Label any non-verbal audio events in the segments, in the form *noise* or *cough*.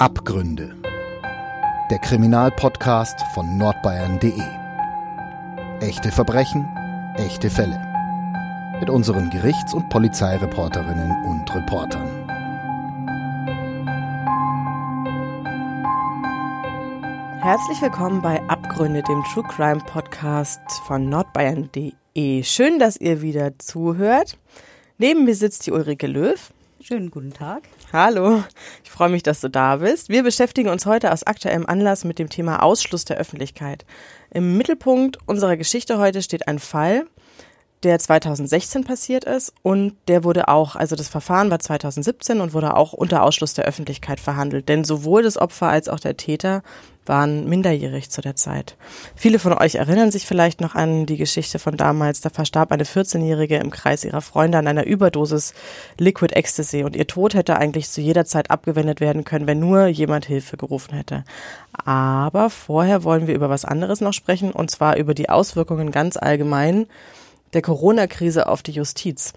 Abgründe. Der Kriminalpodcast von nordbayern.de. Echte Verbrechen, echte Fälle. Mit unseren Gerichts- und Polizeireporterinnen und Reportern. Herzlich willkommen bei Abgründe, dem True Crime Podcast von nordbayern.de. Schön, dass ihr wieder zuhört. Neben mir sitzt die Ulrike Löw. Schönen guten Tag. Hallo, ich freue mich, dass du da bist. Wir beschäftigen uns heute aus aktuellem Anlass mit dem Thema Ausschluss der Öffentlichkeit. Im Mittelpunkt unserer Geschichte heute steht ein Fall, der 2016 passiert ist und der wurde auch, also das Verfahren war 2017 und wurde auch unter Ausschluss der Öffentlichkeit verhandelt, denn sowohl das Opfer als auch der Täter waren minderjährig zu der Zeit. Viele von euch erinnern sich vielleicht noch an die Geschichte von damals, da verstarb eine 14-Jährige im Kreis ihrer Freunde an einer Überdosis Liquid Ecstasy und ihr Tod hätte eigentlich zu jeder Zeit abgewendet werden können, wenn nur jemand Hilfe gerufen hätte. Aber vorher wollen wir über was anderes noch sprechen und zwar über die Auswirkungen ganz allgemein der Corona-Krise auf die Justiz.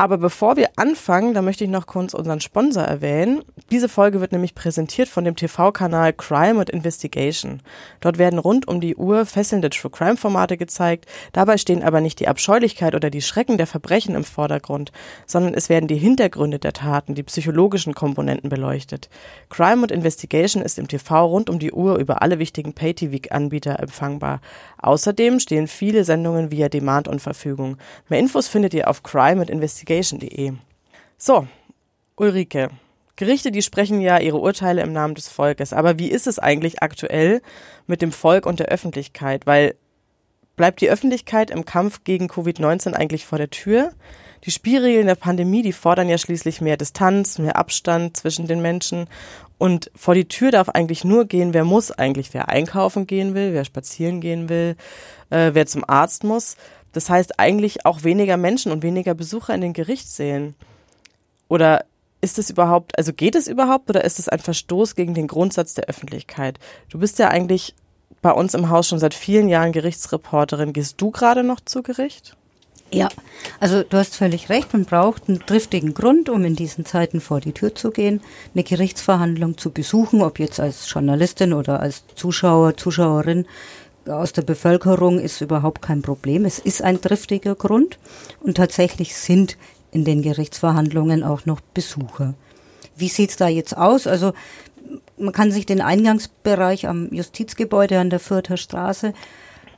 Aber bevor wir anfangen, da möchte ich noch kurz unseren Sponsor erwähnen. Diese Folge wird nämlich präsentiert von dem TV-Kanal Crime and Investigation. Dort werden rund um die Uhr fesselnde True Crime Formate gezeigt. Dabei stehen aber nicht die Abscheulichkeit oder die Schrecken der Verbrechen im Vordergrund, sondern es werden die Hintergründe der Taten, die psychologischen Komponenten beleuchtet. Crime and Investigation ist im TV rund um die Uhr über alle wichtigen Pay-TV-Anbieter empfangbar. Außerdem stehen viele Sendungen via Demand und Verfügung. Mehr Infos findet ihr auf Crime and Investigation investigation.de. So, Ulrike. Gerichte, die sprechen ja ihre Urteile im Namen des Volkes. Aber wie ist es eigentlich aktuell mit dem Volk und der Öffentlichkeit? Weil bleibt die Öffentlichkeit im Kampf gegen Covid-19 eigentlich vor der Tür? Die Spielregeln der Pandemie, die fordern ja schließlich mehr Distanz, mehr Abstand zwischen den Menschen. Und vor die Tür darf eigentlich nur gehen, wer muss eigentlich, wer einkaufen gehen will, wer spazieren gehen will, äh, wer zum Arzt muss. Das heißt eigentlich auch weniger Menschen und weniger Besucher in den Gerichtssälen. Oder ist es überhaupt, also geht es überhaupt oder ist es ein Verstoß gegen den Grundsatz der Öffentlichkeit? Du bist ja eigentlich bei uns im Haus schon seit vielen Jahren Gerichtsreporterin. Gehst du gerade noch zu Gericht? Ja, also du hast völlig recht, man braucht einen triftigen Grund, um in diesen Zeiten vor die Tür zu gehen, eine Gerichtsverhandlung zu besuchen, ob jetzt als Journalistin oder als Zuschauer, Zuschauerin aus der Bevölkerung ist überhaupt kein Problem. Es ist ein triftiger Grund und tatsächlich sind in den Gerichtsverhandlungen auch noch Besucher. Wie sieht's da jetzt aus? Also man kann sich den Eingangsbereich am Justizgebäude an der Fürther Straße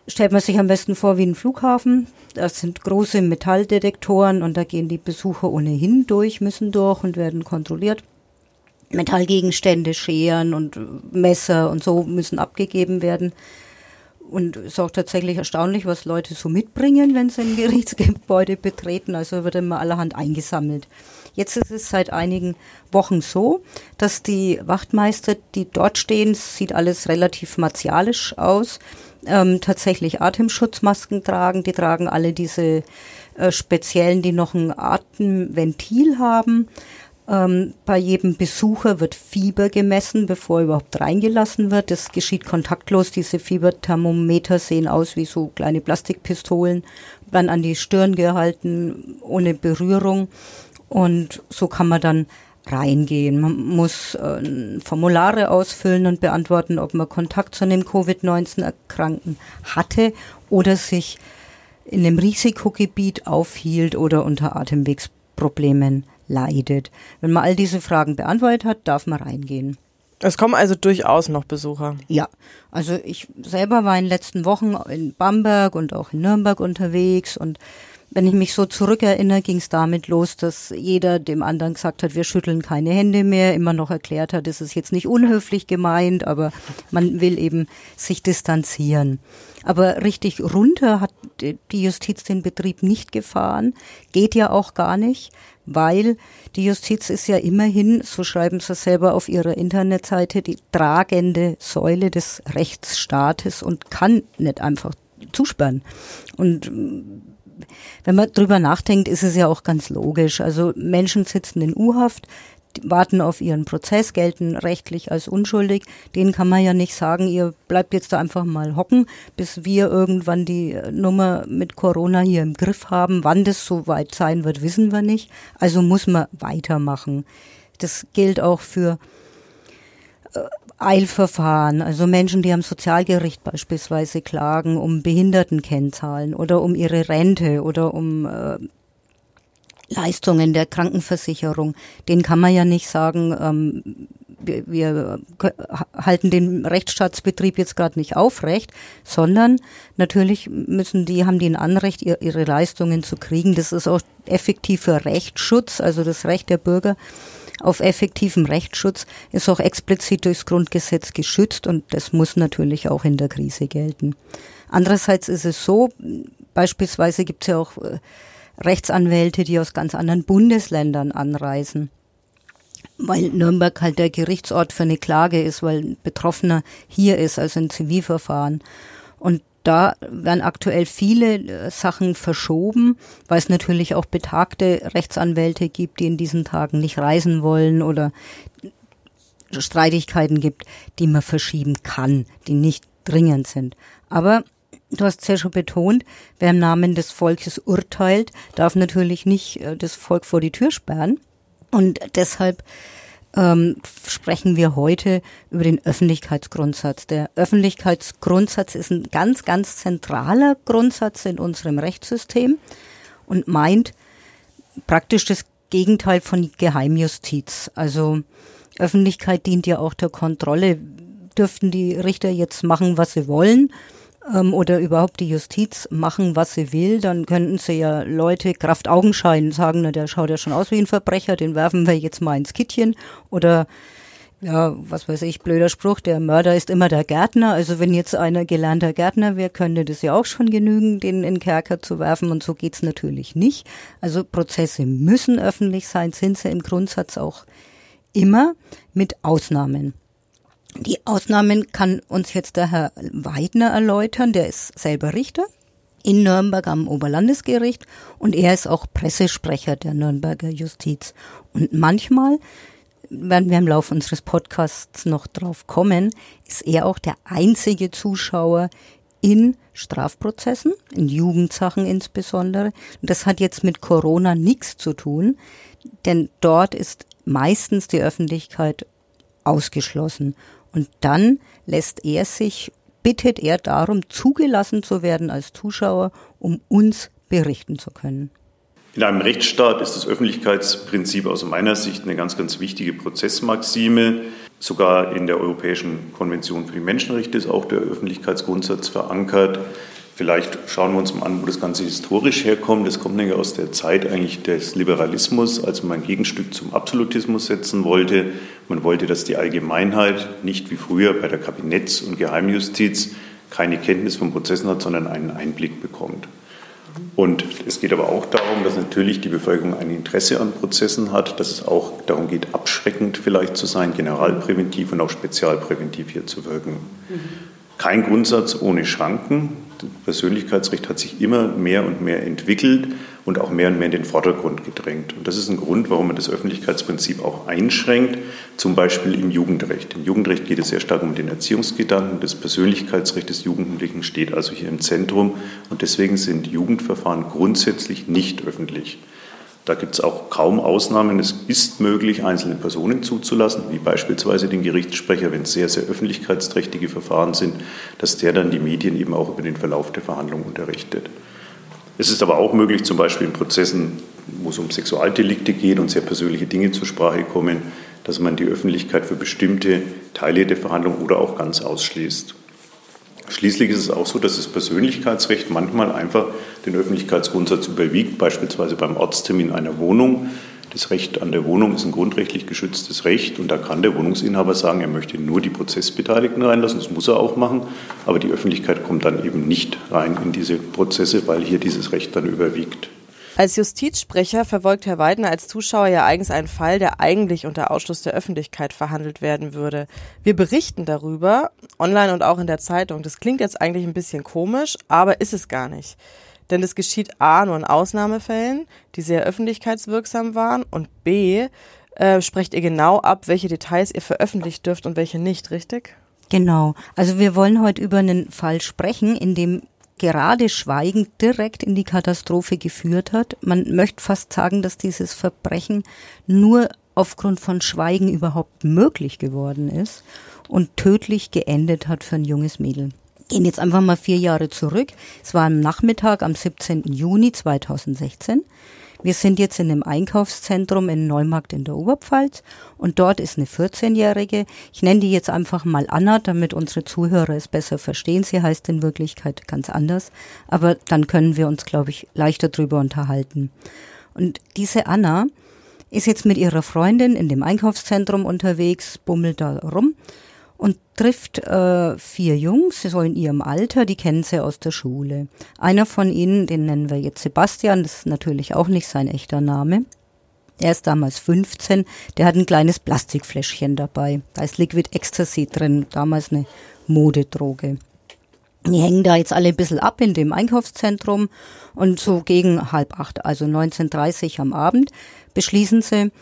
stellt man sich am besten vor wie ein Flughafen. Das sind große Metalldetektoren und da gehen die Besucher ohnehin durch, müssen durch und werden kontrolliert. Metallgegenstände, Scheren und Messer und so müssen abgegeben werden. Und es ist auch tatsächlich erstaunlich, was Leute so mitbringen, wenn sie ein *laughs* Gerichtsgebäude betreten. Also wird immer allerhand eingesammelt. Jetzt ist es seit einigen Wochen so, dass die Wachtmeister, die dort stehen, sieht alles relativ martialisch aus, ähm, tatsächlich Atemschutzmasken tragen. Die tragen alle diese äh, speziellen, die noch ein Atemventil haben. Ähm, bei jedem Besucher wird Fieber gemessen, bevor er überhaupt reingelassen wird. Das geschieht kontaktlos. Diese Fieberthermometer sehen aus wie so kleine Plastikpistolen, werden an die Stirn gehalten, ohne Berührung. Und so kann man dann reingehen. Man muss äh, Formulare ausfüllen und beantworten, ob man Kontakt zu einem Covid-19-Erkrankten hatte oder sich in einem Risikogebiet aufhielt oder unter Atemwegsproblemen leidet. Wenn man all diese Fragen beantwortet hat, darf man reingehen. Es kommen also durchaus noch Besucher. Ja, also ich selber war in den letzten Wochen in Bamberg und auch in Nürnberg unterwegs und wenn ich mich so zurückerinnere, ging es damit los, dass jeder dem anderen gesagt hat, wir schütteln keine Hände mehr, immer noch erklärt hat, es ist jetzt nicht unhöflich gemeint, aber man will eben sich distanzieren. Aber richtig runter hat die Justiz den Betrieb nicht gefahren, geht ja auch gar nicht weil die Justiz ist ja immerhin, so schreiben sie selber auf ihrer Internetseite, die tragende Säule des Rechtsstaates und kann nicht einfach zusperren. Und wenn man drüber nachdenkt, ist es ja auch ganz logisch. Also Menschen sitzen in U-Haft, warten auf ihren Prozess, gelten rechtlich als unschuldig. Denen kann man ja nicht sagen, ihr bleibt jetzt da einfach mal hocken, bis wir irgendwann die Nummer mit Corona hier im Griff haben. Wann das so weit sein wird, wissen wir nicht. Also muss man weitermachen. Das gilt auch für Eilverfahren, also Menschen, die am Sozialgericht beispielsweise klagen um Behindertenkennzahlen oder um ihre Rente oder um äh, Leistungen der Krankenversicherung, denen kann man ja nicht sagen, ähm, wir, wir halten den Rechtsstaatsbetrieb jetzt gerade nicht aufrecht, sondern natürlich müssen die, haben die ein Anrecht, ihr, ihre Leistungen zu kriegen. Das ist auch effektiver Rechtsschutz, also das Recht der Bürger auf effektiven Rechtsschutz ist auch explizit durchs Grundgesetz geschützt und das muss natürlich auch in der Krise gelten. Andererseits ist es so, beispielsweise gibt es ja auch äh, Rechtsanwälte, die aus ganz anderen Bundesländern anreisen weil Nürnberg halt der Gerichtsort für eine Klage ist, weil ein Betroffener hier ist, also ein Zivilverfahren. Und da werden aktuell viele äh, Sachen verschoben, weil es natürlich auch betagte Rechtsanwälte gibt, die in diesen Tagen nicht reisen wollen oder Streitigkeiten gibt, die man verschieben kann, die nicht dringend sind. Aber du hast es ja schon betont, wer im Namen des Volkes urteilt, darf natürlich nicht äh, das Volk vor die Tür sperren. Und deshalb ähm, sprechen wir heute über den Öffentlichkeitsgrundsatz. Der Öffentlichkeitsgrundsatz ist ein ganz, ganz zentraler Grundsatz in unserem Rechtssystem und meint praktisch das Gegenteil von Geheimjustiz. Also Öffentlichkeit dient ja auch der Kontrolle. Dürften die Richter jetzt machen, was sie wollen? Ähm, oder überhaupt die Justiz machen, was sie will, dann könnten sie ja Leute Kraft Augenschein sagen, na, der schaut ja schon aus wie ein Verbrecher, den werfen wir jetzt mal ins Kittchen oder ja, was weiß ich, blöder Spruch, der Mörder ist immer der Gärtner. Also wenn jetzt einer gelernter Gärtner wäre, könnte das ja auch schon genügen, den in Kerker zu werfen und so geht's natürlich nicht. Also Prozesse müssen öffentlich sein, sind sie im Grundsatz auch immer mit Ausnahmen. Die Ausnahmen kann uns jetzt der Herr Weidner erläutern, der ist selber Richter in Nürnberg am Oberlandesgericht und er ist auch Pressesprecher der Nürnberger Justiz. Und manchmal, werden wir im Laufe unseres Podcasts noch drauf kommen, ist er auch der einzige Zuschauer in Strafprozessen, in Jugendsachen insbesondere. Und das hat jetzt mit Corona nichts zu tun, denn dort ist meistens die Öffentlichkeit ausgeschlossen. Und dann lässt er sich, bittet er darum, zugelassen zu werden als Zuschauer, um uns berichten zu können. In einem Rechtsstaat ist das Öffentlichkeitsprinzip aus meiner Sicht eine ganz, ganz wichtige Prozessmaxime. Sogar in der Europäischen Konvention für die Menschenrechte ist auch der Öffentlichkeitsgrundsatz verankert. Vielleicht schauen wir uns mal an, wo das Ganze historisch herkommt. Das kommt nämlich aus der Zeit eigentlich des Liberalismus, als man ein Gegenstück zum Absolutismus setzen wollte. Man wollte, dass die Allgemeinheit nicht wie früher bei der Kabinetts- und Geheimjustiz keine Kenntnis von Prozessen hat, sondern einen Einblick bekommt. Und es geht aber auch darum, dass natürlich die Bevölkerung ein Interesse an Prozessen hat, dass es auch darum geht, abschreckend vielleicht zu sein, generalpräventiv und auch spezialpräventiv hier zu wirken. Kein Grundsatz ohne Schranken. Das Persönlichkeitsrecht hat sich immer mehr und mehr entwickelt und auch mehr und mehr in den Vordergrund gedrängt. Und das ist ein Grund, warum man das Öffentlichkeitsprinzip auch einschränkt, zum Beispiel im Jugendrecht. Im Jugendrecht geht es sehr stark um den Erziehungsgedanken. Das Persönlichkeitsrecht des Jugendlichen steht also hier im Zentrum. Und deswegen sind Jugendverfahren grundsätzlich nicht öffentlich. Da gibt es auch kaum Ausnahmen. Es ist möglich, einzelne Personen zuzulassen, wie beispielsweise den Gerichtssprecher, wenn es sehr, sehr öffentlichkeitsträchtige Verfahren sind, dass der dann die Medien eben auch über den Verlauf der Verhandlung unterrichtet. Es ist aber auch möglich, zum Beispiel in Prozessen, wo es um Sexualdelikte geht und sehr persönliche Dinge zur Sprache kommen, dass man die Öffentlichkeit für bestimmte Teile der Verhandlung oder auch ganz ausschließt. Schließlich ist es auch so, dass das Persönlichkeitsrecht manchmal einfach den Öffentlichkeitsgrundsatz überwiegt, beispielsweise beim Ortstermin einer Wohnung. Das Recht an der Wohnung ist ein grundrechtlich geschütztes Recht und da kann der Wohnungsinhaber sagen, er möchte nur die Prozessbeteiligten reinlassen, das muss er auch machen, aber die Öffentlichkeit kommt dann eben nicht rein in diese Prozesse, weil hier dieses Recht dann überwiegt. Als Justizsprecher verfolgt Herr Weidner als Zuschauer ja eigens einen Fall, der eigentlich unter Ausschluss der Öffentlichkeit verhandelt werden würde. Wir berichten darüber, online und auch in der Zeitung. Das klingt jetzt eigentlich ein bisschen komisch, aber ist es gar nicht. Denn es geschieht A nur in Ausnahmefällen, die sehr öffentlichkeitswirksam waren und B äh, sprecht ihr genau ab, welche Details ihr veröffentlicht dürft und welche nicht, richtig? Genau. Also wir wollen heute über einen Fall sprechen, in dem gerade Schweigen direkt in die Katastrophe geführt hat. Man möchte fast sagen, dass dieses Verbrechen nur aufgrund von Schweigen überhaupt möglich geworden ist und tödlich geendet hat für ein junges Mädel. Gehen jetzt einfach mal vier Jahre zurück. Es war am Nachmittag am 17. Juni 2016. Wir sind jetzt in einem Einkaufszentrum in Neumarkt in der Oberpfalz und dort ist eine 14-Jährige. Ich nenne die jetzt einfach mal Anna, damit unsere Zuhörer es besser verstehen. Sie heißt in Wirklichkeit ganz anders, aber dann können wir uns, glaube ich, leichter drüber unterhalten. Und diese Anna ist jetzt mit ihrer Freundin in dem Einkaufszentrum unterwegs, bummelt da rum und trifft äh, vier Jungs, so in ihrem Alter, die kennen sie aus der Schule. Einer von ihnen, den nennen wir jetzt Sebastian, das ist natürlich auch nicht sein echter Name. Er ist damals 15, der hat ein kleines Plastikfläschchen dabei. Da ist Liquid Ecstasy drin, damals eine Modedroge. Die hängen da jetzt alle ein bisschen ab in dem Einkaufszentrum und so gegen halb acht, also 19.30 am Abend, beschließen sie,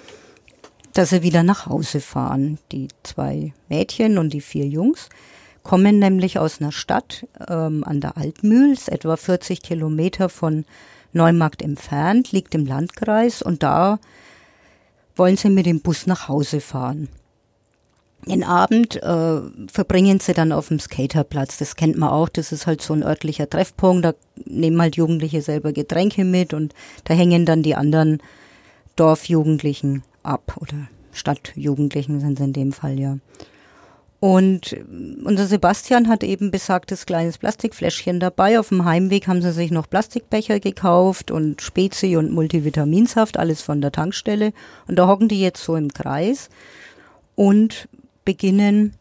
dass sie wieder nach Hause fahren. Die zwei Mädchen und die vier Jungs kommen nämlich aus einer Stadt ähm, an der Altmühls, etwa 40 Kilometer von Neumarkt entfernt, liegt im Landkreis und da wollen sie mit dem Bus nach Hause fahren. Den Abend äh, verbringen sie dann auf dem Skaterplatz. Das kennt man auch. Das ist halt so ein örtlicher Treffpunkt. Da nehmen halt Jugendliche selber Getränke mit und da hängen dann die anderen Dorfjugendlichen ab oder Stadtjugendlichen sind es in dem Fall ja. Und unser Sebastian hat eben besagtes kleines Plastikfläschchen dabei. Auf dem Heimweg haben sie sich noch Plastikbecher gekauft und Spezi und Multivitaminsaft, alles von der Tankstelle. Und da hocken die jetzt so im Kreis und beginnen,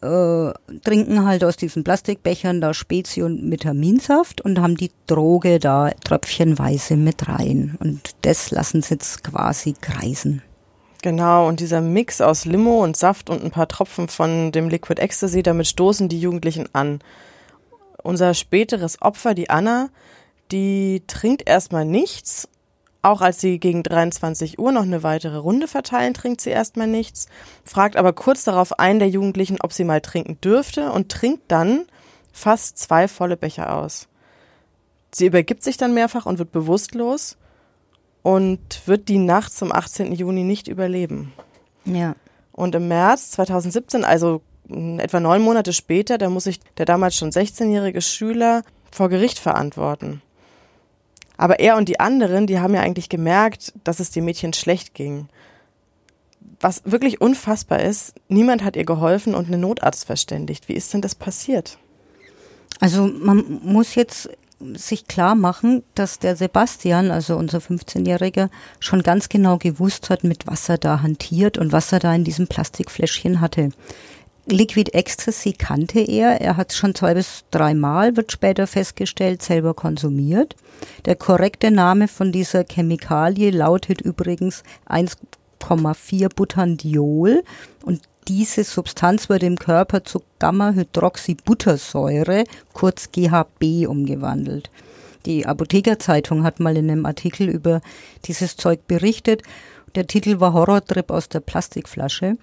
äh, trinken halt aus diesen Plastikbechern da Spezi und Vitaminsaft und haben die Droge da tröpfchenweise mit rein. Und das lassen sie jetzt quasi kreisen. Genau, und dieser Mix aus Limo und Saft und ein paar Tropfen von dem Liquid Ecstasy, damit stoßen die Jugendlichen an. Unser späteres Opfer, die Anna, die trinkt erstmal nichts. Auch als sie gegen 23 Uhr noch eine weitere Runde verteilen, trinkt sie erstmal nichts, fragt aber kurz darauf einen der Jugendlichen, ob sie mal trinken dürfte und trinkt dann fast zwei volle Becher aus. Sie übergibt sich dann mehrfach und wird bewusstlos und wird die Nacht zum 18. Juni nicht überleben. Ja. Und im März 2017, also etwa neun Monate später, da muss sich der damals schon 16-jährige Schüler vor Gericht verantworten. Aber er und die anderen, die haben ja eigentlich gemerkt, dass es dem Mädchen schlecht ging. Was wirklich unfassbar ist, niemand hat ihr geholfen und einen Notarzt verständigt. Wie ist denn das passiert? Also man muss jetzt sich klar machen, dass der Sebastian, also unser 15-Jähriger, schon ganz genau gewusst hat, mit was er da hantiert und was er da in diesem Plastikfläschchen hatte. Liquid Ecstasy kannte er. Er hat schon zwei bis dreimal, wird später festgestellt, selber konsumiert. Der korrekte Name von dieser Chemikalie lautet übrigens 1,4 Butandiol und diese Substanz wird im Körper zu Gamma-Hydroxybuttersäure, kurz GHB, umgewandelt. Die Apothekerzeitung hat mal in einem Artikel über dieses Zeug berichtet. Der Titel war Horrortrip aus der Plastikflasche.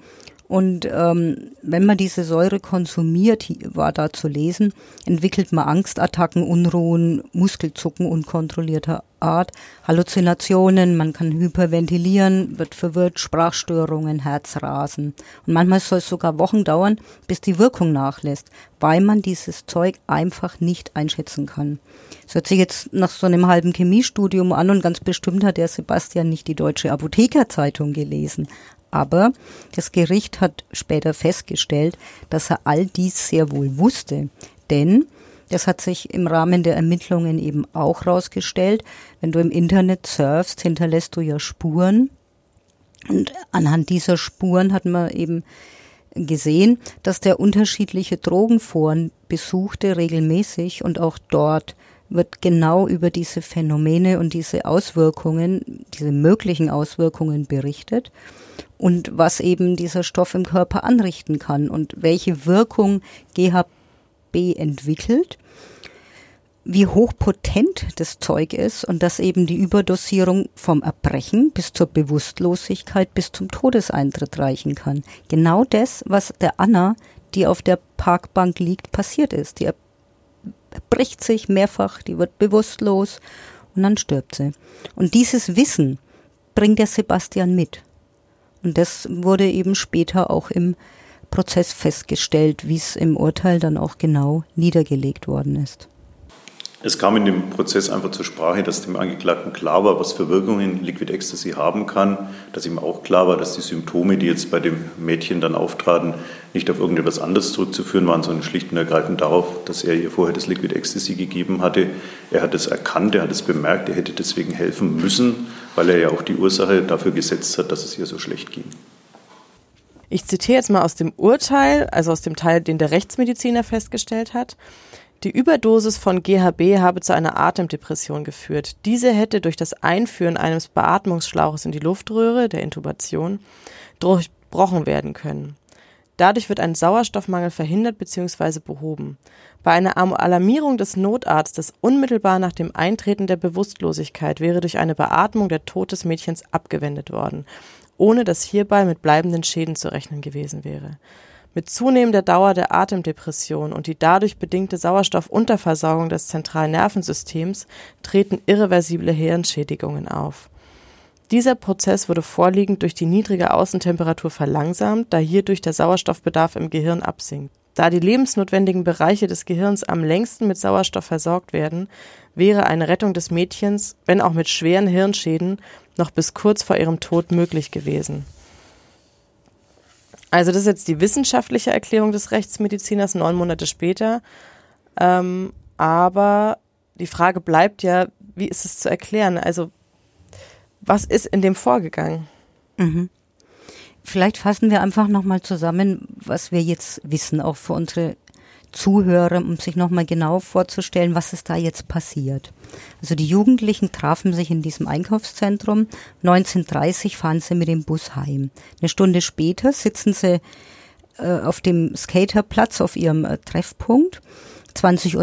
Und ähm, wenn man diese Säure konsumiert, war da zu lesen, entwickelt man Angstattacken, Unruhen, Muskelzucken unkontrollierter Art, Halluzinationen, man kann hyperventilieren, wird verwirrt, Sprachstörungen, Herzrasen. Und manchmal soll es sogar Wochen dauern, bis die Wirkung nachlässt, weil man dieses Zeug einfach nicht einschätzen kann. Es hört sich jetzt nach so einem halben Chemiestudium an und ganz bestimmt hat der Sebastian nicht die Deutsche Apothekerzeitung gelesen. Aber das Gericht hat später festgestellt, dass er all dies sehr wohl wusste. Denn das hat sich im Rahmen der Ermittlungen eben auch rausgestellt. Wenn du im Internet surfst, hinterlässt du ja Spuren. Und anhand dieser Spuren hat man eben gesehen, dass der unterschiedliche Drogenforen besuchte regelmäßig und auch dort wird genau über diese Phänomene und diese Auswirkungen, diese möglichen Auswirkungen berichtet und was eben dieser Stoff im Körper anrichten kann und welche Wirkung GHB entwickelt, wie hochpotent das Zeug ist und dass eben die Überdosierung vom Erbrechen bis zur Bewusstlosigkeit bis zum Todeseintritt reichen kann. Genau das, was der Anna, die auf der Parkbank liegt, passiert ist. Die erbricht sich mehrfach, die wird bewusstlos und dann stirbt sie. Und dieses Wissen bringt der Sebastian mit. Und das wurde eben später auch im Prozess festgestellt, wie es im Urteil dann auch genau niedergelegt worden ist. Es kam in dem Prozess einfach zur Sprache, dass dem Angeklagten klar war, was für Wirkungen Liquid Ecstasy haben kann, dass ihm auch klar war, dass die Symptome, die jetzt bei dem Mädchen dann auftraten, nicht auf irgendetwas anderes zurückzuführen waren, sondern schlicht und ergreifend darauf, dass er ihr vorher das Liquid Ecstasy gegeben hatte. Er hat es erkannt, er hat es bemerkt, er hätte deswegen helfen müssen, weil er ja auch die Ursache dafür gesetzt hat, dass es ihr so schlecht ging. Ich zitiere jetzt mal aus dem Urteil, also aus dem Teil, den der Rechtsmediziner festgestellt hat. Die Überdosis von GHB habe zu einer Atemdepression geführt. Diese hätte durch das Einführen eines Beatmungsschlauches in die Luftröhre, der Intubation, durchbrochen werden können. Dadurch wird ein Sauerstoffmangel verhindert bzw. behoben. Bei einer Alarmierung des Notarztes unmittelbar nach dem Eintreten der Bewusstlosigkeit wäre durch eine Beatmung der Tod des Mädchens abgewendet worden, ohne dass hierbei mit bleibenden Schäden zu rechnen gewesen wäre. Mit zunehmender Dauer der Atemdepression und die dadurch bedingte Sauerstoffunterversorgung des zentralen Nervensystems treten irreversible Hirnschädigungen auf. Dieser Prozess wurde vorliegend durch die niedrige Außentemperatur verlangsamt, da hierdurch der Sauerstoffbedarf im Gehirn absinkt. Da die lebensnotwendigen Bereiche des Gehirns am längsten mit Sauerstoff versorgt werden, wäre eine Rettung des Mädchens, wenn auch mit schweren Hirnschäden, noch bis kurz vor ihrem Tod möglich gewesen. Also das ist jetzt die wissenschaftliche Erklärung des Rechtsmediziners neun Monate später. Ähm, aber die Frage bleibt ja, wie ist es zu erklären? Also was ist in dem vorgegangen? Mhm. Vielleicht fassen wir einfach nochmal zusammen, was wir jetzt wissen, auch für unsere Zuhörer, um sich nochmal genau vorzustellen, was ist da jetzt passiert. Also die Jugendlichen trafen sich in diesem Einkaufszentrum. 19.30 fahren sie mit dem Bus heim. Eine Stunde später sitzen sie äh, auf dem Skaterplatz auf ihrem äh, Treffpunkt. 20.30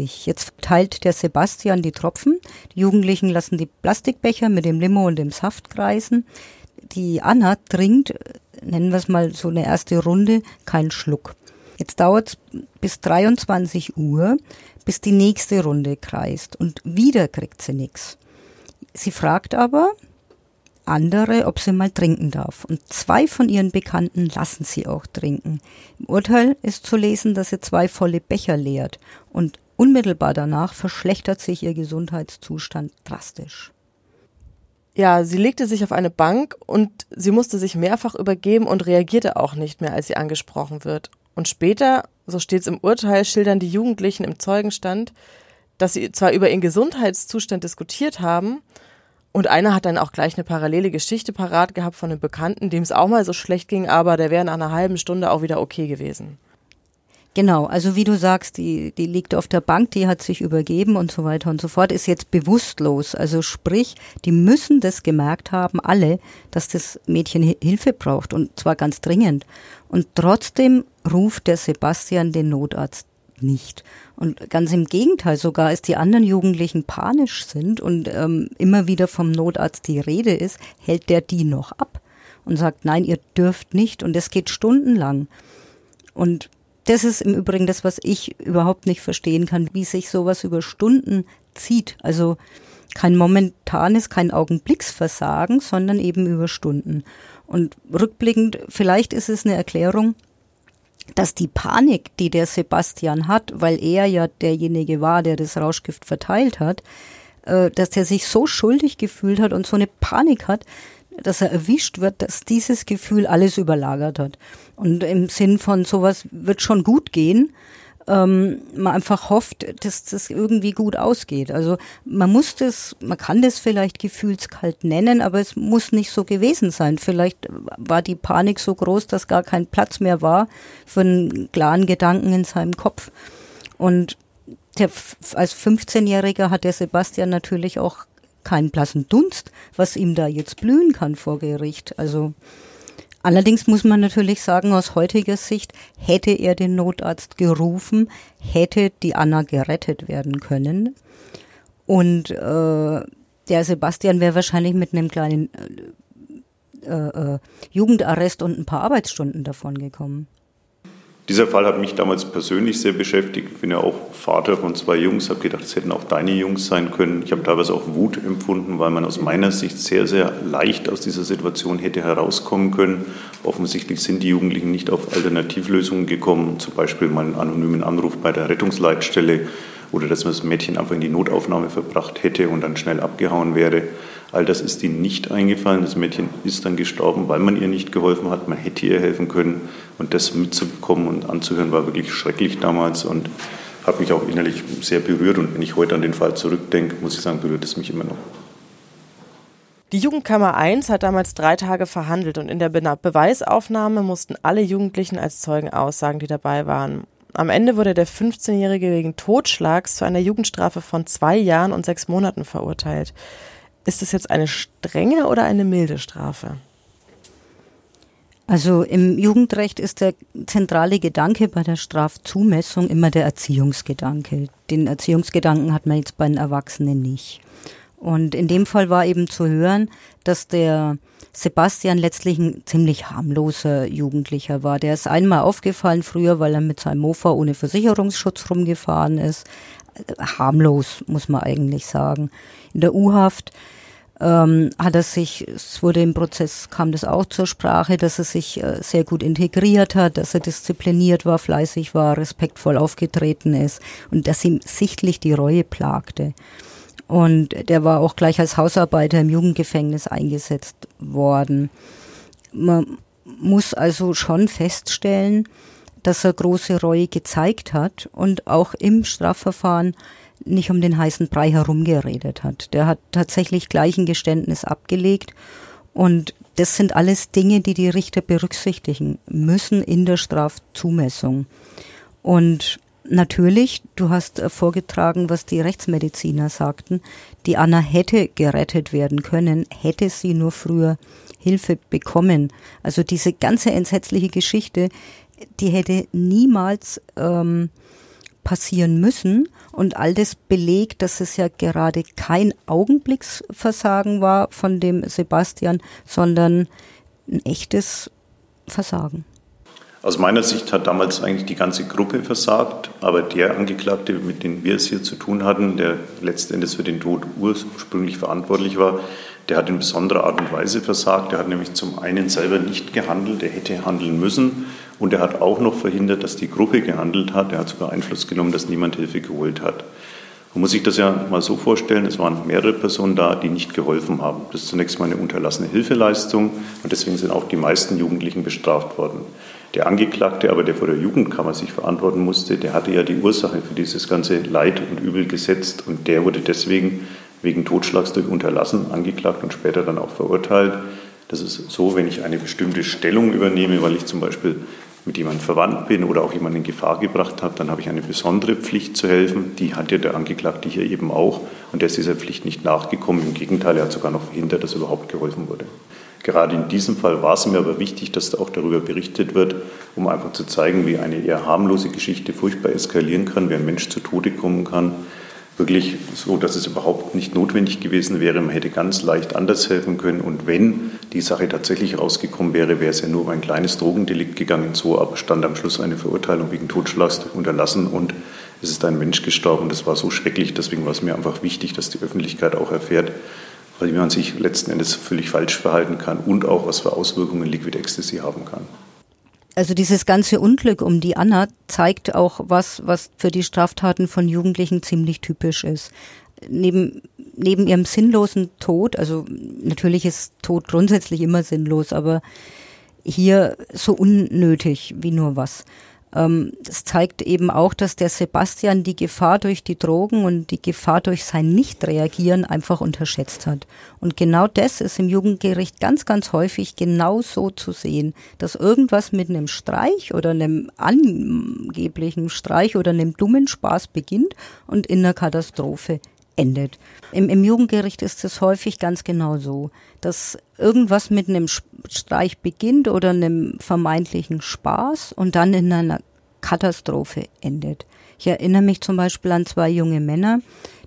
Uhr. Jetzt teilt der Sebastian die Tropfen. Die Jugendlichen lassen die Plastikbecher mit dem Limo und dem Saft kreisen. Die Anna trinkt, nennen wir es mal so eine erste Runde, keinen Schluck. Jetzt dauert es bis 23 Uhr, bis die nächste Runde kreist und wieder kriegt sie nichts. Sie fragt aber andere, ob sie mal trinken darf. Und zwei von ihren Bekannten lassen sie auch trinken. Im Urteil ist zu lesen, dass sie zwei volle Becher leert und unmittelbar danach verschlechtert sich ihr Gesundheitszustand drastisch. Ja, sie legte sich auf eine Bank und sie musste sich mehrfach übergeben und reagierte auch nicht mehr, als sie angesprochen wird. Und später, so steht es im Urteil, schildern die Jugendlichen im Zeugenstand, dass sie zwar über ihren Gesundheitszustand diskutiert haben, und einer hat dann auch gleich eine parallele Geschichte parat gehabt von einem Bekannten, dem es auch mal so schlecht ging, aber der wäre nach einer halben Stunde auch wieder okay gewesen. Genau, also wie du sagst, die, die liegt auf der Bank, die hat sich übergeben und so weiter und so fort, ist jetzt bewusstlos. Also sprich, die müssen das gemerkt haben, alle, dass das Mädchen Hilfe braucht und zwar ganz dringend. Und trotzdem ruft der Sebastian den Notarzt nicht. Und ganz im Gegenteil, sogar als die anderen Jugendlichen panisch sind und ähm, immer wieder vom Notarzt die Rede ist, hält der die noch ab und sagt, nein, ihr dürft nicht. Und es geht stundenlang. Und das ist im Übrigen das, was ich überhaupt nicht verstehen kann, wie sich sowas über Stunden zieht. Also kein momentanes, kein Augenblicksversagen, sondern eben über Stunden. Und rückblickend, vielleicht ist es eine Erklärung, dass die Panik, die der Sebastian hat, weil er ja derjenige war, der das Rauschgift verteilt hat, äh, dass der sich so schuldig gefühlt hat und so eine Panik hat, dass er erwischt wird, dass dieses Gefühl alles überlagert hat. Und im Sinn von sowas wird schon gut gehen, ähm, man einfach hofft, dass das irgendwie gut ausgeht. Also man muss das, man kann das vielleicht gefühlskalt nennen, aber es muss nicht so gewesen sein. Vielleicht war die Panik so groß, dass gar kein Platz mehr war für einen klaren Gedanken in seinem Kopf. Und der, als 15-Jähriger hat der Sebastian natürlich auch keinen blassen Dunst, was ihm da jetzt blühen kann vor Gericht. Also allerdings muss man natürlich sagen, aus heutiger Sicht hätte er den Notarzt gerufen, hätte die Anna gerettet werden können. Und äh, der Sebastian wäre wahrscheinlich mit einem kleinen äh, äh, Jugendarrest und ein paar Arbeitsstunden davon gekommen. Dieser Fall hat mich damals persönlich sehr beschäftigt. Ich bin ja auch Vater von zwei Jungs, habe gedacht, es hätten auch deine Jungs sein können. Ich habe teilweise auch Wut empfunden, weil man aus meiner Sicht sehr, sehr leicht aus dieser Situation hätte herauskommen können. Offensichtlich sind die Jugendlichen nicht auf Alternativlösungen gekommen, zum Beispiel mal einen anonymen Anruf bei der Rettungsleitstelle oder dass man das Mädchen einfach in die Notaufnahme verbracht hätte und dann schnell abgehauen wäre. All das ist ihnen nicht eingefallen. Das Mädchen ist dann gestorben, weil man ihr nicht geholfen hat. Man hätte ihr helfen können. Und das mitzubekommen und anzuhören war wirklich schrecklich damals und hat mich auch innerlich sehr berührt. Und wenn ich heute an den Fall zurückdenke, muss ich sagen, berührt es mich immer noch. Die Jugendkammer 1 hat damals drei Tage verhandelt und in der Be Beweisaufnahme mussten alle Jugendlichen als Zeugen aussagen, die dabei waren. Am Ende wurde der 15-Jährige wegen Totschlags zu einer Jugendstrafe von zwei Jahren und sechs Monaten verurteilt. Ist das jetzt eine strenge oder eine milde Strafe? Also im Jugendrecht ist der zentrale Gedanke bei der Strafzumessung immer der Erziehungsgedanke. Den Erziehungsgedanken hat man jetzt bei den Erwachsenen nicht. Und in dem Fall war eben zu hören, dass der Sebastian letztlich ein ziemlich harmloser Jugendlicher war. Der ist einmal aufgefallen früher, weil er mit seinem Mofa ohne Versicherungsschutz rumgefahren ist. Harmlos, muss man eigentlich sagen. In der U-Haft ähm, hat er sich, es wurde im Prozess, kam das auch zur Sprache, dass er sich äh, sehr gut integriert hat, dass er diszipliniert war, fleißig war, respektvoll aufgetreten ist und dass ihm sichtlich die Reue plagte. Und der war auch gleich als Hausarbeiter im Jugendgefängnis eingesetzt worden. Man muss also schon feststellen, dass er große Reue gezeigt hat und auch im Strafverfahren nicht um den heißen Brei herumgeredet hat. Der hat tatsächlich gleich ein Geständnis abgelegt und das sind alles Dinge, die die Richter berücksichtigen müssen in der Strafzumessung. Und natürlich, du hast vorgetragen, was die Rechtsmediziner sagten, die Anna hätte gerettet werden können, hätte sie nur früher Hilfe bekommen. Also diese ganze entsetzliche Geschichte, die hätte niemals ähm, passieren müssen. Und all das belegt, dass es ja gerade kein Augenblicksversagen war von dem Sebastian, sondern ein echtes Versagen. Aus meiner Sicht hat damals eigentlich die ganze Gruppe versagt, aber der Angeklagte, mit dem wir es hier zu tun hatten, der letzten Endes für den Tod ursprünglich verantwortlich war, der hat in besonderer Art und Weise versagt. Der hat nämlich zum einen selber nicht gehandelt, er hätte handeln müssen und er hat auch noch verhindert, dass die Gruppe gehandelt hat. Er hat sogar Einfluss genommen, dass niemand Hilfe geholt hat. Man muss sich das ja mal so vorstellen, es waren mehrere Personen da, die nicht geholfen haben. Das ist zunächst mal eine unterlassene Hilfeleistung und deswegen sind auch die meisten Jugendlichen bestraft worden. Der Angeklagte aber, der vor der Jugendkammer sich verantworten musste, der hatte ja die Ursache für dieses ganze Leid und Übel gesetzt und der wurde deswegen wegen Totschlags durch Unterlassen angeklagt und später dann auch verurteilt. Das ist so, wenn ich eine bestimmte Stellung übernehme, weil ich zum Beispiel mit jemandem verwandt bin oder auch jemanden in Gefahr gebracht habe, dann habe ich eine besondere Pflicht zu helfen. Die hat ja der Angeklagte hier eben auch. Und der ist dieser Pflicht nicht nachgekommen. Im Gegenteil, er hat sogar noch verhindert, dass überhaupt geholfen wurde. Gerade in diesem Fall war es mir aber wichtig, dass auch darüber berichtet wird, um einfach zu zeigen, wie eine eher harmlose Geschichte furchtbar eskalieren kann, wie ein Mensch zu Tode kommen kann wirklich so, dass es überhaupt nicht notwendig gewesen wäre. Man hätte ganz leicht anders helfen können. Und wenn die Sache tatsächlich rausgekommen wäre, wäre es ja nur um ein kleines Drogendelikt gegangen. So aber stand am Schluss eine Verurteilung wegen Totschlags Unterlassen und es ist ein Mensch gestorben. Das war so schrecklich. Deswegen war es mir einfach wichtig, dass die Öffentlichkeit auch erfährt, weil man sich letzten Endes völlig falsch verhalten kann und auch was für Auswirkungen Liquid Ecstasy haben kann. Also dieses ganze Unglück um die Anna zeigt auch was, was für die Straftaten von Jugendlichen ziemlich typisch ist. Neben, neben ihrem sinnlosen Tod, also natürlich ist Tod grundsätzlich immer sinnlos, aber hier so unnötig wie nur was. Ähm, das zeigt eben auch, dass der Sebastian die Gefahr durch die Drogen und die Gefahr durch sein Nichtreagieren einfach unterschätzt hat. Und genau das ist im Jugendgericht ganz, ganz häufig genau so zu sehen, dass irgendwas mit einem Streich oder einem angeblichen Streich oder einem dummen Spaß beginnt und in einer Katastrophe endet. Im, Im Jugendgericht ist es häufig ganz genau so, dass irgendwas mit einem Streich beginnt oder einem vermeintlichen Spaß und dann in einer Katastrophe endet. Ich erinnere mich zum Beispiel an zwei junge Männer,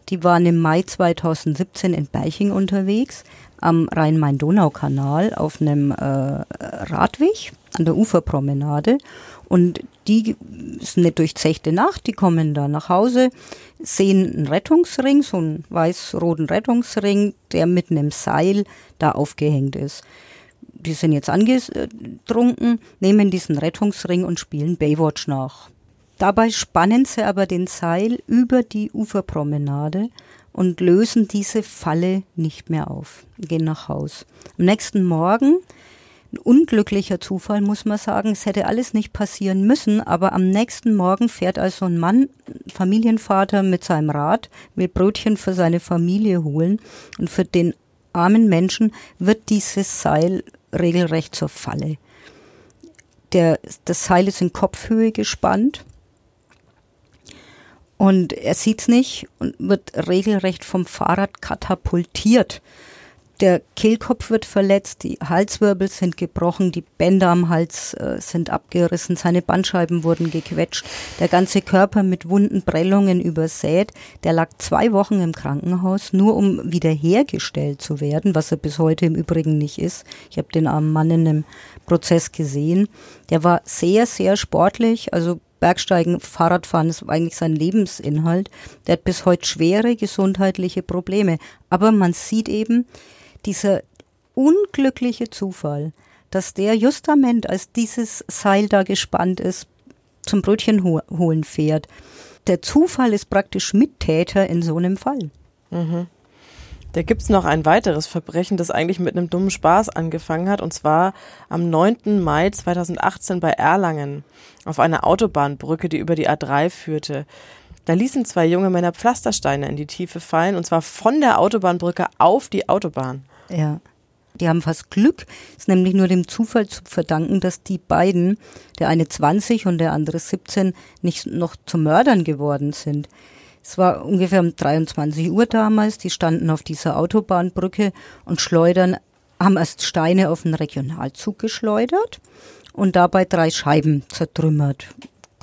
die waren im Mai 2017 in Beiching unterwegs am Rhein-Main-Donau-Kanal auf einem äh, Radweg an der Uferpromenade. Und die ist eine durchzechte Nacht, die kommen da nach Hause, sehen einen Rettungsring, so einen weiß-roten Rettungsring, der mit einem Seil da aufgehängt ist. Die sind jetzt angetrunken, nehmen diesen Rettungsring und spielen Baywatch nach. Dabei spannen sie aber den Seil über die Uferpromenade und lösen diese Falle nicht mehr auf, gehen nach Haus. Am nächsten Morgen unglücklicher Zufall, muss man sagen. Es hätte alles nicht passieren müssen, aber am nächsten Morgen fährt also ein Mann, Familienvater mit seinem Rad, will Brötchen für seine Familie holen und für den armen Menschen wird dieses Seil regelrecht zur Falle. Der, das Seil ist in Kopfhöhe gespannt und er sieht's nicht und wird regelrecht vom Fahrrad katapultiert der Kehlkopf wird verletzt, die Halswirbel sind gebrochen, die Bänder am Hals äh, sind abgerissen, seine Bandscheiben wurden gequetscht, der ganze Körper mit Wunden, Prellungen übersät. Der lag zwei Wochen im Krankenhaus, nur um wiederhergestellt zu werden, was er bis heute im Übrigen nicht ist. Ich habe den armen Mann in einem Prozess gesehen. Der war sehr, sehr sportlich, also Bergsteigen, Fahrradfahren ist eigentlich sein Lebensinhalt. Der hat bis heute schwere gesundheitliche Probleme. Aber man sieht eben, dieser unglückliche Zufall, dass der justament, als dieses Seil da gespannt ist, zum Brötchen holen fährt. Der Zufall ist praktisch Mittäter in so einem Fall. Mhm. Da gibt's noch ein weiteres Verbrechen, das eigentlich mit einem dummen Spaß angefangen hat, und zwar am 9. Mai 2018 bei Erlangen auf einer Autobahnbrücke, die über die A3 führte. Da ließen zwei junge Männer Pflastersteine in die Tiefe fallen, und zwar von der Autobahnbrücke auf die Autobahn. Ja. Die haben fast Glück, ist nämlich nur dem Zufall zu verdanken, dass die beiden, der eine 20 und der andere 17, nicht noch zu Mördern geworden sind. Es war ungefähr um 23 Uhr damals, die standen auf dieser Autobahnbrücke und schleudern, haben erst Steine auf den Regionalzug geschleudert und dabei drei Scheiben zertrümmert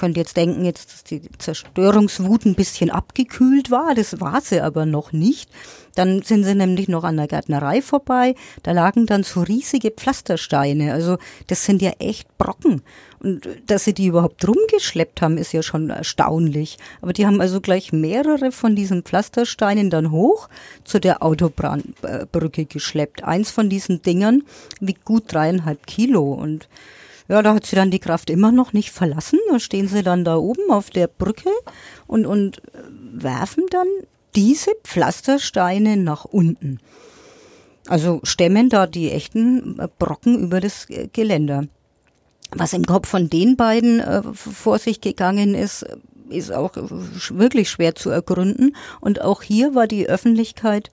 könnt jetzt denken, jetzt, dass die Zerstörungswut ein bisschen abgekühlt war. Das war sie aber noch nicht. Dann sind sie nämlich noch an der Gärtnerei vorbei. Da lagen dann so riesige Pflastersteine. Also das sind ja echt Brocken. Und dass sie die überhaupt rumgeschleppt haben, ist ja schon erstaunlich. Aber die haben also gleich mehrere von diesen Pflastersteinen dann hoch zu der Autobahnbrücke geschleppt. Eins von diesen Dingern wiegt gut dreieinhalb Kilo. Und ja, da hat sie dann die Kraft immer noch nicht verlassen. Da stehen sie dann da oben auf der Brücke und, und werfen dann diese Pflastersteine nach unten. Also stemmen da die echten Brocken über das Geländer. Was im Kopf von den beiden äh, vor sich gegangen ist, ist auch wirklich schwer zu ergründen. Und auch hier war die Öffentlichkeit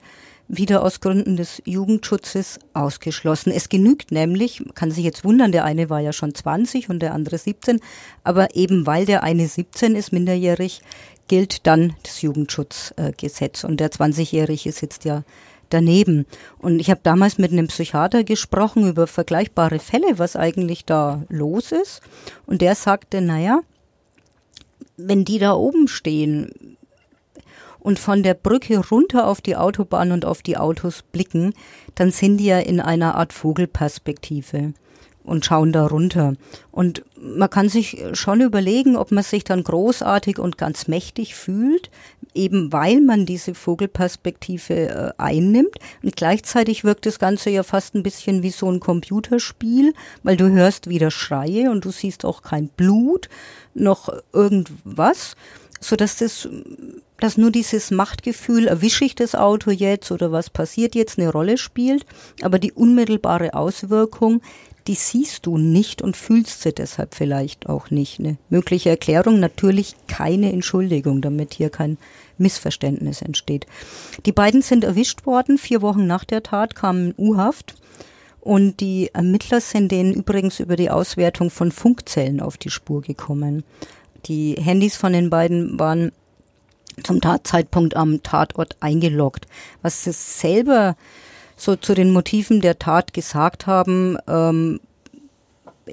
wieder aus Gründen des Jugendschutzes ausgeschlossen. Es genügt nämlich, kann sich jetzt wundern, der eine war ja schon 20 und der andere 17, aber eben weil der eine 17 ist, minderjährig, gilt dann das Jugendschutzgesetz und der 20-Jährige sitzt ja daneben. Und ich habe damals mit einem Psychiater gesprochen über vergleichbare Fälle, was eigentlich da los ist. Und der sagte, naja, wenn die da oben stehen, und von der Brücke runter auf die Autobahn und auf die Autos blicken, dann sind die ja in einer Art Vogelperspektive und schauen da runter. Und man kann sich schon überlegen, ob man sich dann großartig und ganz mächtig fühlt, eben weil man diese Vogelperspektive äh, einnimmt. Und gleichzeitig wirkt das Ganze ja fast ein bisschen wie so ein Computerspiel, weil du hörst weder Schreie und du siehst auch kein Blut noch irgendwas, so dass das dass nur dieses Machtgefühl, erwische ich das Auto jetzt oder was passiert jetzt, eine Rolle spielt, aber die unmittelbare Auswirkung, die siehst du nicht und fühlst sie deshalb vielleicht auch nicht. Eine mögliche Erklärung, natürlich keine Entschuldigung, damit hier kein Missverständnis entsteht. Die beiden sind erwischt worden, vier Wochen nach der Tat kamen U-Haft. Und die Ermittler sind denen übrigens über die Auswertung von Funkzellen auf die Spur gekommen. Die Handys von den beiden waren zum Tatzeitpunkt am Tatort eingeloggt. Was sie selber so zu den Motiven der Tat gesagt haben, ähm,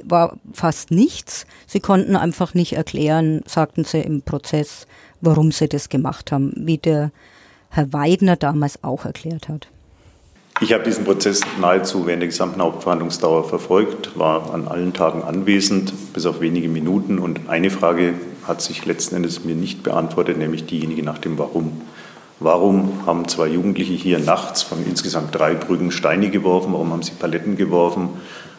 war fast nichts. Sie konnten einfach nicht erklären, sagten sie im Prozess, warum sie das gemacht haben, wie der Herr Weidner damals auch erklärt hat. Ich habe diesen Prozess nahezu während der gesamten Hauptverhandlungsdauer verfolgt, war an allen Tagen anwesend, bis auf wenige Minuten. Und eine Frage hat sich letzten Endes mir nicht beantwortet, nämlich diejenige nach dem Warum. Warum haben zwei Jugendliche hier nachts von insgesamt drei Brücken Steine geworfen? Warum haben sie Paletten geworfen?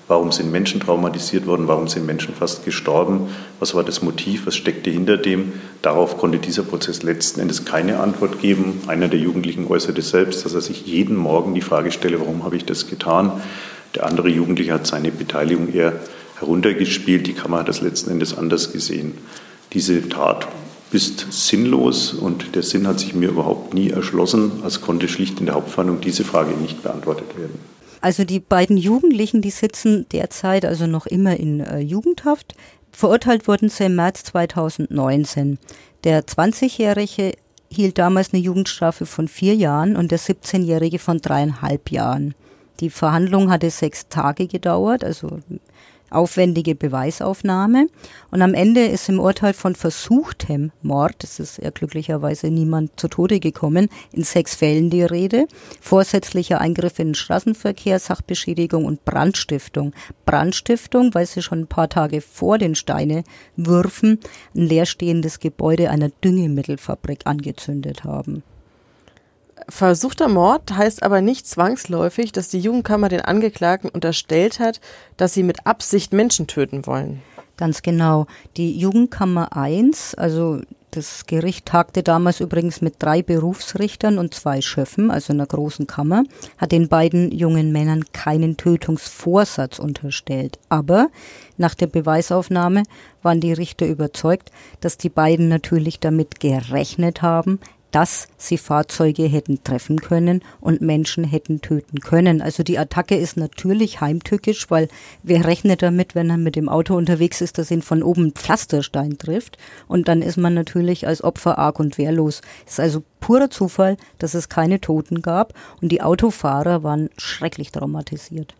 Warum sind Menschen traumatisiert worden? Warum sind Menschen fast gestorben? Was war das Motiv? Was steckte hinter dem? Darauf konnte dieser Prozess letzten Endes keine Antwort geben. Einer der Jugendlichen äußerte selbst, dass er sich jeden Morgen die Frage stelle, warum habe ich das getan? Der andere Jugendliche hat seine Beteiligung eher heruntergespielt. Die Kammer hat das letzten Endes anders gesehen. Diese Tat ist sinnlos und der Sinn hat sich mir überhaupt nie erschlossen. Es konnte schlicht in der Hauptverhandlung diese Frage nicht beantwortet werden. Also die beiden Jugendlichen, die sitzen derzeit also noch immer in äh, Jugendhaft. Verurteilt wurden sie im März 2019. Der 20-Jährige hielt damals eine Jugendstrafe von vier Jahren und der 17-Jährige von dreieinhalb Jahren. Die Verhandlung hatte sechs Tage gedauert, also aufwendige Beweisaufnahme. Und am Ende ist im Urteil von versuchtem Mord, es ist ja glücklicherweise niemand zu Tode gekommen, in sechs Fällen die Rede. Vorsätzlicher Eingriff in den Straßenverkehr, Sachbeschädigung und Brandstiftung. Brandstiftung, weil sie schon ein paar Tage vor den Steinewürfen ein leerstehendes Gebäude einer Düngemittelfabrik angezündet haben. Versuchter Mord heißt aber nicht zwangsläufig, dass die Jugendkammer den Angeklagten unterstellt hat, dass sie mit Absicht Menschen töten wollen. Ganz genau. Die Jugendkammer 1, also das Gericht tagte damals übrigens mit drei Berufsrichtern und zwei Schöffen, also einer großen Kammer, hat den beiden jungen Männern keinen Tötungsvorsatz unterstellt. Aber nach der Beweisaufnahme waren die Richter überzeugt, dass die beiden natürlich damit gerechnet haben, dass sie Fahrzeuge hätten treffen können und Menschen hätten töten können. Also die Attacke ist natürlich heimtückisch, weil wer rechnet damit, wenn er mit dem Auto unterwegs ist, dass ihn von oben Pflasterstein trifft und dann ist man natürlich als Opfer arg und wehrlos. Es ist also purer Zufall, dass es keine Toten gab und die Autofahrer waren schrecklich traumatisiert.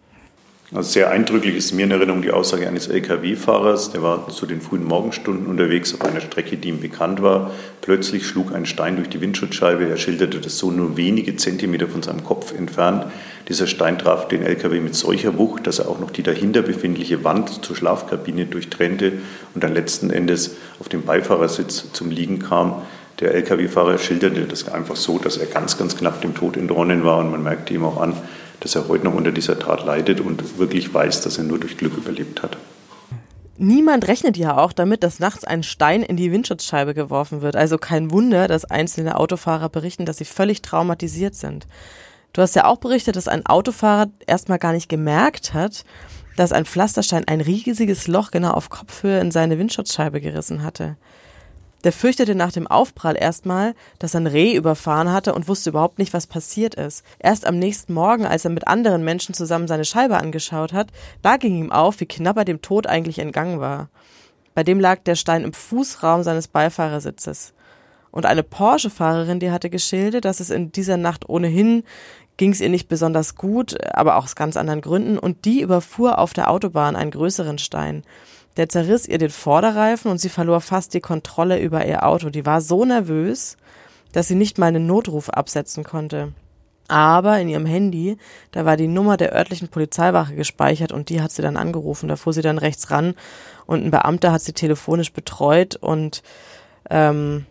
Also sehr eindrücklich ist mir in Erinnerung die Aussage eines Lkw-Fahrers, der war zu den frühen Morgenstunden unterwegs auf einer Strecke, die ihm bekannt war. Plötzlich schlug ein Stein durch die Windschutzscheibe. Er schilderte das so nur wenige Zentimeter von seinem Kopf entfernt. Dieser Stein traf den Lkw mit solcher Wucht, dass er auch noch die dahinter befindliche Wand zur Schlafkabine durchtrennte und dann letzten Endes auf dem Beifahrersitz zum Liegen kam. Der Lkw-Fahrer schilderte das einfach so, dass er ganz, ganz knapp dem Tod entronnen war und man merkte ihm auch an, dass er heute noch unter dieser Tat leidet und wirklich weiß, dass er nur durch Glück überlebt hat. Niemand rechnet ja auch damit, dass nachts ein Stein in die Windschutzscheibe geworfen wird. Also kein Wunder, dass einzelne Autofahrer berichten, dass sie völlig traumatisiert sind. Du hast ja auch berichtet, dass ein Autofahrer erstmal gar nicht gemerkt hat, dass ein Pflasterstein ein riesiges Loch genau auf Kopfhöhe in seine Windschutzscheibe gerissen hatte. Der fürchtete nach dem Aufprall erstmal, dass ein Reh überfahren hatte und wusste überhaupt nicht, was passiert ist. Erst am nächsten Morgen, als er mit anderen Menschen zusammen seine Scheibe angeschaut hat, da ging ihm auf, wie knapp er dem Tod eigentlich entgangen war. Bei dem lag der Stein im Fußraum seines Beifahrersitzes. Und eine Porsche-Fahrerin, die hatte geschildert, dass es in dieser Nacht ohnehin ging es ihr nicht besonders gut, aber auch aus ganz anderen Gründen, und die überfuhr auf der Autobahn einen größeren Stein. Der zerriss ihr den Vorderreifen und sie verlor fast die Kontrolle über ihr Auto. Die war so nervös, dass sie nicht mal einen Notruf absetzen konnte. Aber in ihrem Handy, da war die Nummer der örtlichen Polizeiwache gespeichert und die hat sie dann angerufen. Da fuhr sie dann rechts ran und ein Beamter hat sie telefonisch betreut und ähm,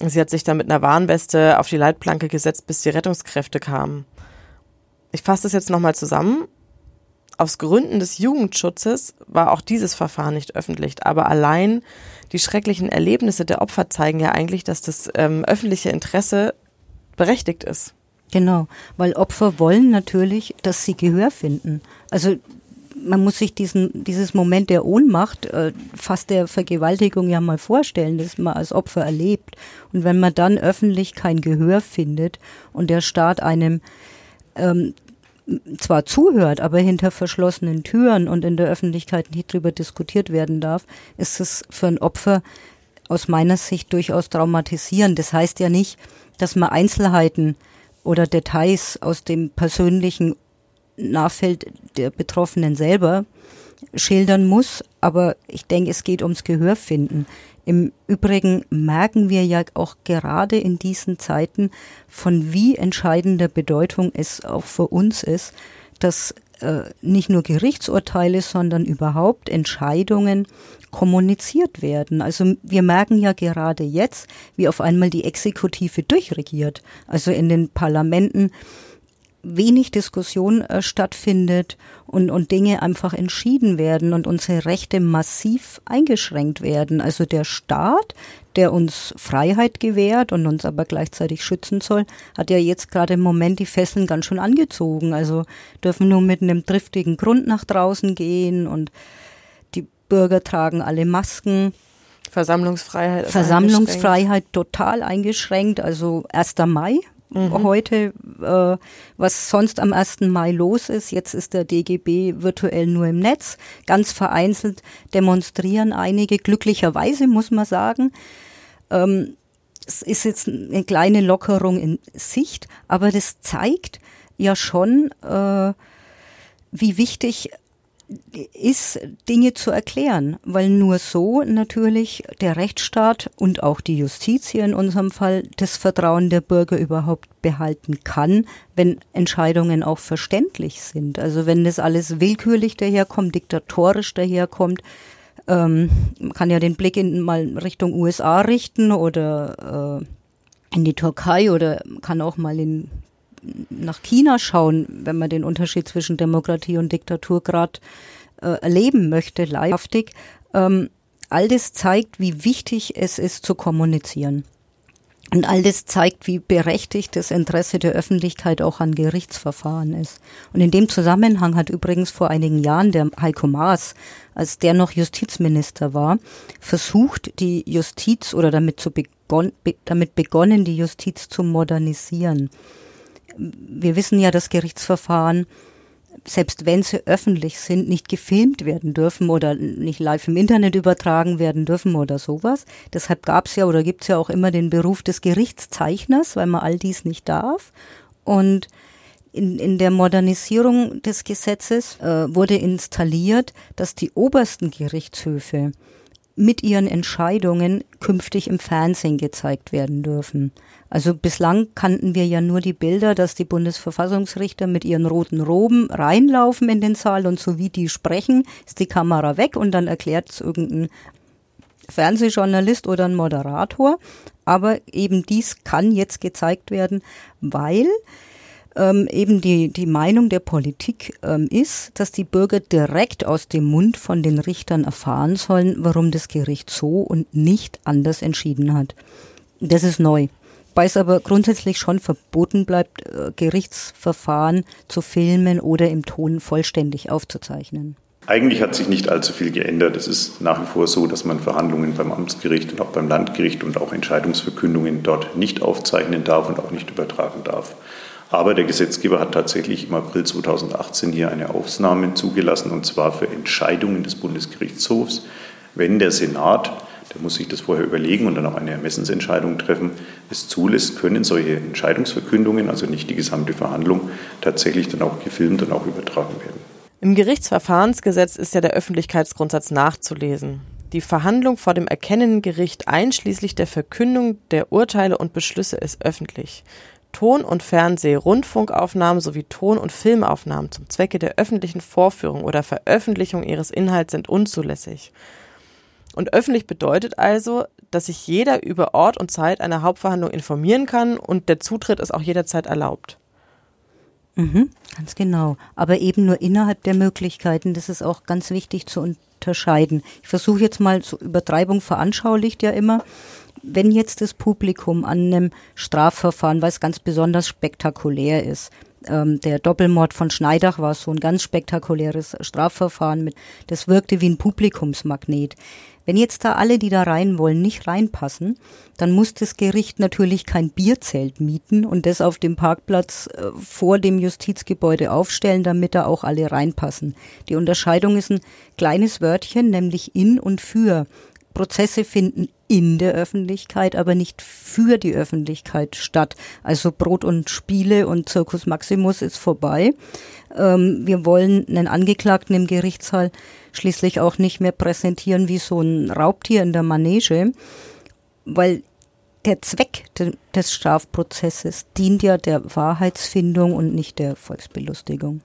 sie hat sich dann mit einer Warnweste auf die Leitplanke gesetzt, bis die Rettungskräfte kamen. Ich fasse das jetzt nochmal zusammen. Aus Gründen des Jugendschutzes war auch dieses Verfahren nicht öffentlich, aber allein die schrecklichen Erlebnisse der Opfer zeigen ja eigentlich, dass das ähm, öffentliche Interesse berechtigt ist. Genau, weil Opfer wollen natürlich, dass sie Gehör finden. Also man muss sich diesen, dieses Moment der Ohnmacht, äh, fast der Vergewaltigung ja mal vorstellen, das man als Opfer erlebt. Und wenn man dann öffentlich kein Gehör findet und der Staat einem ähm, zwar zuhört, aber hinter verschlossenen Türen und in der Öffentlichkeit nicht drüber diskutiert werden darf, ist es für ein Opfer aus meiner Sicht durchaus traumatisierend. Das heißt ja nicht, dass man Einzelheiten oder Details aus dem persönlichen Nachfeld der Betroffenen selber schildern muss, aber ich denke, es geht ums Gehörfinden. Im Übrigen merken wir ja auch gerade in diesen Zeiten, von wie entscheidender Bedeutung es auch für uns ist, dass äh, nicht nur Gerichtsurteile, sondern überhaupt Entscheidungen kommuniziert werden. Also wir merken ja gerade jetzt, wie auf einmal die Exekutive durchregiert. Also in den Parlamenten wenig Diskussion äh, stattfindet und, und Dinge einfach entschieden werden und unsere Rechte massiv eingeschränkt werden. Also der Staat, der uns Freiheit gewährt und uns aber gleichzeitig schützen soll, hat ja jetzt gerade im Moment die Fesseln ganz schön angezogen. Also dürfen nur mit einem driftigen Grund nach draußen gehen und die Bürger tragen alle Masken. Versammlungsfreiheit. Versammlungsfreiheit eingeschränkt. total eingeschränkt. Also 1. Mai mhm. heute, äh, was sonst am 1. Mai los ist. Jetzt ist der DGB virtuell nur im Netz. Ganz vereinzelt demonstrieren einige, glücklicherweise muss man sagen. Ähm, es ist jetzt eine kleine Lockerung in Sicht, aber das zeigt ja schon, äh, wie wichtig ist, Dinge zu erklären, weil nur so natürlich der Rechtsstaat und auch die Justiz hier in unserem Fall das Vertrauen der Bürger überhaupt behalten kann, wenn Entscheidungen auch verständlich sind. Also wenn das alles willkürlich daherkommt, diktatorisch daherkommt, ähm, man kann ja den Blick in, mal Richtung USA richten oder äh, in die Türkei oder kann auch mal in nach China schauen, wenn man den Unterschied zwischen Demokratie und Diktatur gerade äh, erleben möchte, leibhaftig. Ähm, all das zeigt, wie wichtig es ist zu kommunizieren. Und all das zeigt, wie berechtigt das Interesse der Öffentlichkeit auch an Gerichtsverfahren ist. Und in dem Zusammenhang hat übrigens vor einigen Jahren der Heiko Maas, als der noch Justizminister war, versucht, die Justiz oder damit, zu begon damit begonnen, die Justiz zu modernisieren wir wissen ja, dass Gerichtsverfahren, selbst wenn sie öffentlich sind, nicht gefilmt werden dürfen oder nicht live im Internet übertragen werden dürfen oder sowas. Deshalb gab es ja oder gibt es ja auch immer den Beruf des Gerichtszeichners, weil man all dies nicht darf. Und in, in der Modernisierung des Gesetzes äh, wurde installiert, dass die obersten Gerichtshöfe mit ihren Entscheidungen künftig im Fernsehen gezeigt werden dürfen. Also bislang kannten wir ja nur die Bilder, dass die Bundesverfassungsrichter mit ihren roten Roben reinlaufen in den Saal und so wie die sprechen, ist die Kamera weg und dann erklärt es irgendein Fernsehjournalist oder ein Moderator. Aber eben dies kann jetzt gezeigt werden, weil ähm, eben die, die Meinung der Politik ähm, ist, dass die Bürger direkt aus dem Mund von den Richtern erfahren sollen, warum das Gericht so und nicht anders entschieden hat. Das ist neu. Weil es aber grundsätzlich schon verboten bleibt, äh, Gerichtsverfahren zu filmen oder im Ton vollständig aufzuzeichnen. Eigentlich hat sich nicht allzu viel geändert. Es ist nach wie vor so, dass man Verhandlungen beim Amtsgericht und auch beim Landgericht und auch Entscheidungsverkündungen dort nicht aufzeichnen darf und auch nicht übertragen darf. Aber der Gesetzgeber hat tatsächlich im April 2018 hier eine Ausnahme zugelassen, und zwar für Entscheidungen des Bundesgerichtshofs, wenn der Senat, der muss sich das vorher überlegen und dann auch eine Ermessensentscheidung treffen, es zulässt, können solche Entscheidungsverkündungen, also nicht die gesamte Verhandlung, tatsächlich dann auch gefilmt und auch übertragen werden. Im Gerichtsverfahrensgesetz ist ja der Öffentlichkeitsgrundsatz nachzulesen. Die Verhandlung vor dem erkennenden Gericht einschließlich der Verkündung der Urteile und Beschlüsse ist öffentlich. Ton- und Fernseh-Rundfunkaufnahmen sowie Ton- und Filmaufnahmen zum Zwecke der öffentlichen Vorführung oder Veröffentlichung ihres Inhalts sind unzulässig. Und öffentlich bedeutet also, dass sich jeder über Ort und Zeit einer Hauptverhandlung informieren kann und der Zutritt ist auch jederzeit erlaubt. Mhm, ganz genau. Aber eben nur innerhalb der Möglichkeiten. Das ist auch ganz wichtig zu unterscheiden. Ich versuche jetzt mal, so Übertreibung veranschaulicht ja immer wenn jetzt das Publikum an einem Strafverfahren, weil es ganz besonders spektakulär ist, ähm, der Doppelmord von Schneidach war so ein ganz spektakuläres Strafverfahren, mit, das wirkte wie ein Publikumsmagnet. Wenn jetzt da alle, die da rein wollen, nicht reinpassen, dann muss das Gericht natürlich kein Bierzelt mieten und das auf dem Parkplatz äh, vor dem Justizgebäude aufstellen, damit da auch alle reinpassen. Die Unterscheidung ist ein kleines Wörtchen, nämlich in und für. Prozesse finden in der Öffentlichkeit, aber nicht für die Öffentlichkeit statt. Also Brot und Spiele und Circus Maximus ist vorbei. Ähm, wir wollen einen Angeklagten im Gerichtssaal schließlich auch nicht mehr präsentieren wie so ein Raubtier in der Manege, weil der Zweck de des Strafprozesses dient ja der Wahrheitsfindung und nicht der Volksbelustigung.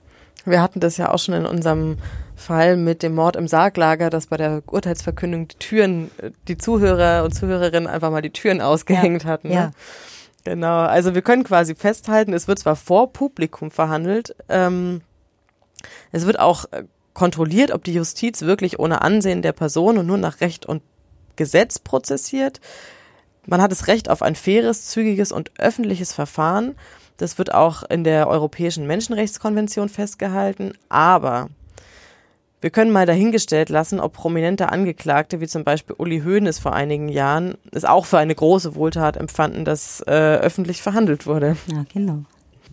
Wir hatten das ja auch schon in unserem Fall mit dem Mord im Sarglager, dass bei der Urteilsverkündung die Türen, die Zuhörer und Zuhörerinnen einfach mal die Türen ausgehängt ja. hatten. Ne? Ja. Genau, also wir können quasi festhalten, es wird zwar vor Publikum verhandelt, ähm, es wird auch äh, kontrolliert, ob die Justiz wirklich ohne Ansehen der Person und nur nach Recht und Gesetz prozessiert. Man hat das Recht auf ein faires, zügiges und öffentliches Verfahren. Das wird auch in der Europäischen Menschenrechtskonvention festgehalten. Aber wir können mal dahingestellt lassen, ob prominente Angeklagte, wie zum Beispiel Uli Hoeneß vor einigen Jahren, es auch für eine große Wohltat empfanden, dass äh, öffentlich verhandelt wurde. Ja, genau.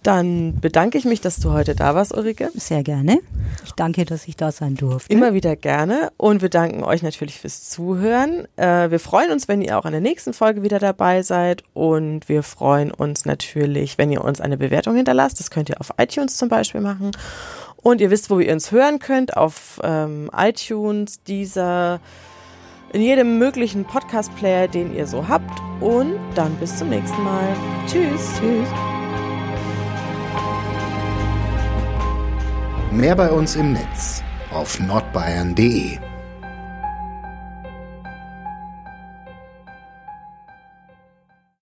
Dann bedanke ich mich, dass du heute da warst, Ulrike. Sehr gerne. Ich danke, dass ich da sein durfte. Immer wieder gerne. Und wir danken euch natürlich fürs Zuhören. Äh, wir freuen uns, wenn ihr auch in der nächsten Folge wieder dabei seid. Und wir freuen uns natürlich, wenn ihr uns eine Bewertung hinterlasst. Das könnt ihr auf iTunes zum Beispiel machen. Und ihr wisst, wo ihr uns hören könnt. Auf ähm, iTunes, dieser, in jedem möglichen Podcast-Player, den ihr so habt. Und dann bis zum nächsten Mal. Tschüss. Tschüss. Mehr bei uns im Netz auf nordbayern.de